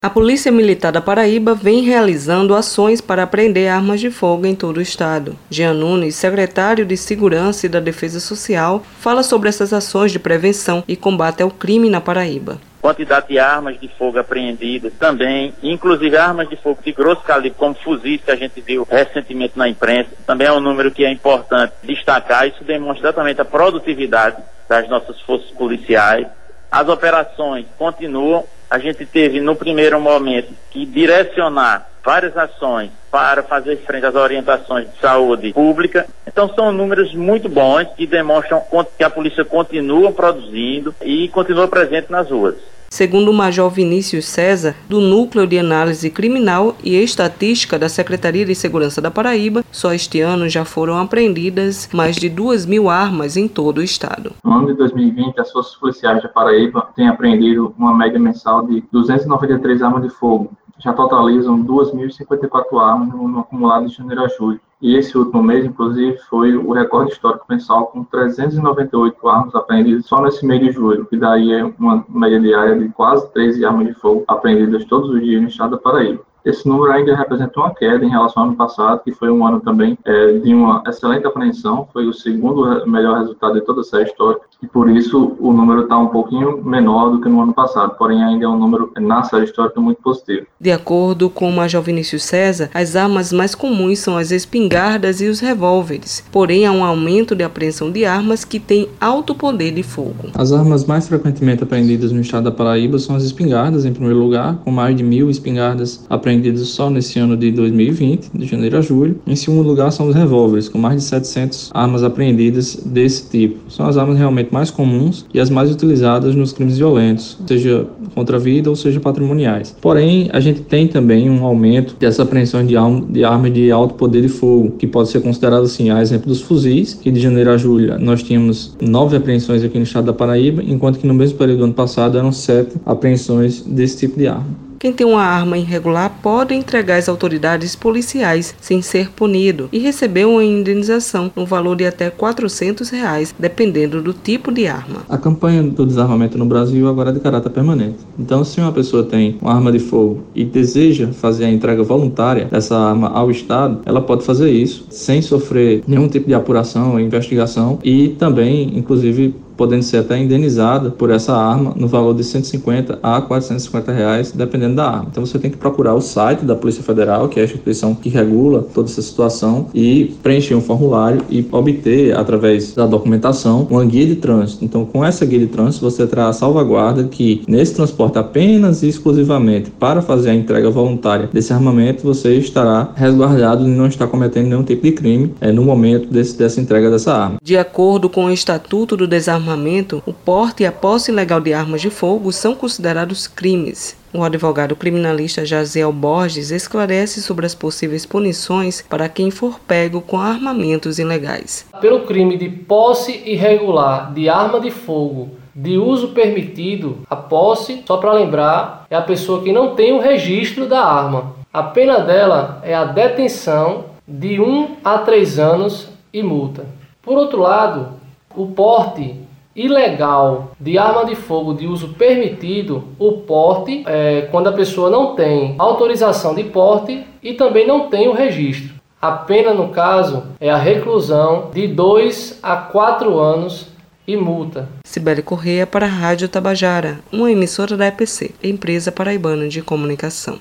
A Polícia Militar da Paraíba vem realizando ações para apreender armas de fogo em todo o estado. Jean Nunes, secretário de Segurança e da Defesa Social, fala sobre essas ações de prevenção e combate ao crime na Paraíba. Quantidade de armas de fogo apreendidas também, inclusive armas de fogo de grosso calibre, como fuzis que a gente viu recentemente na imprensa, também é um número que é importante destacar. Isso demonstra exatamente a produtividade das nossas forças policiais. As operações continuam a gente teve no primeiro momento que direcionar várias ações para fazer frente às orientações de saúde pública. Então são números muito bons que demonstram que a polícia continua produzindo e continua presente nas ruas. Segundo o Major Vinícius César, do Núcleo de Análise Criminal e Estatística da Secretaria de Segurança da Paraíba, só este ano já foram apreendidas mais de 2 mil armas em todo o estado. No ano de 2020, as forças policiais da Paraíba têm apreendido uma média mensal de 293 armas de fogo, já totalizam 2.054 armas no acumulado de janeiro a julho. E esse último mês, inclusive, foi o recorde histórico mensal com 398 armas apreendidas só nesse mês de julho, que daí é uma média diária de quase 13 armas de fogo apreendidas todos os dias no estado da Paraíba. Esse número ainda representa uma queda em relação ao ano passado, que foi um ano também é, de uma excelente apreensão, foi o segundo melhor resultado de toda a série histórica, e por isso o número está um pouquinho menor do que no ano passado, porém ainda é um número na série histórica muito positivo. De acordo com o Major Vinícius César, as armas mais comuns são as espingardas e os revólveres, porém há um aumento de apreensão de armas que têm alto poder de fogo. As armas mais frequentemente apreendidas no estado da Paraíba são as espingardas, em primeiro lugar, com mais de mil espingardas apreendidas só nesse ano de 2020, de janeiro a julho. Em segundo lugar, são os revólveres, com mais de 700 armas apreendidas desse tipo. São as armas realmente mais comuns e as mais utilizadas nos crimes violentos, seja contra a vida ou seja patrimoniais. Porém, a gente tem também um aumento dessa apreensão de, arma, de armas de alto poder de fogo, que pode ser considerado assim, a exemplo dos fuzis, que de janeiro a julho nós tínhamos nove apreensões aqui no estado da Paraíba, enquanto que no mesmo período do ano passado eram sete apreensões desse tipo de arma. Quem tem uma arma irregular pode entregar às autoridades policiais sem ser punido e receber uma indenização no valor de até 400 reais, dependendo do tipo de arma. A campanha do desarmamento no Brasil agora é de caráter permanente. Então, se uma pessoa tem uma arma de fogo e deseja fazer a entrega voluntária dessa arma ao Estado, ela pode fazer isso sem sofrer nenhum tipo de apuração investigação e também, inclusive, podendo ser até indenizada por essa arma no valor de 150 a 450 reais, dependendo da arma. Então você tem que procurar o site da Polícia Federal, que é a instituição que regula toda essa situação, e preencher um formulário e obter, através da documentação, uma guia de trânsito. Então, com essa guia de trânsito, você terá a salvaguarda que, nesse transporte apenas e exclusivamente para fazer a entrega voluntária desse armamento, você estará resguardado e não está cometendo nenhum tipo de crime é, no momento desse, dessa entrega dessa arma. De acordo com o Estatuto do Desarmamento armamento, o porte e a posse ilegal de armas de fogo são considerados crimes. O advogado criminalista Jaziel Borges esclarece sobre as possíveis punições para quem for pego com armamentos ilegais. Pelo crime de posse irregular de arma de fogo de uso permitido, a posse, só para lembrar, é a pessoa que não tem o registro da arma. A pena dela é a detenção de 1 a 3 anos e multa. Por outro lado, o porte ilegal de arma de fogo de uso permitido, o porte, é, quando a pessoa não tem autorização de porte e também não tem o registro. A pena, no caso, é a reclusão de 2 a 4 anos e multa. Sibeli Correia para a Rádio Tabajara, uma emissora da EPC, Empresa Paraibana de Comunicação.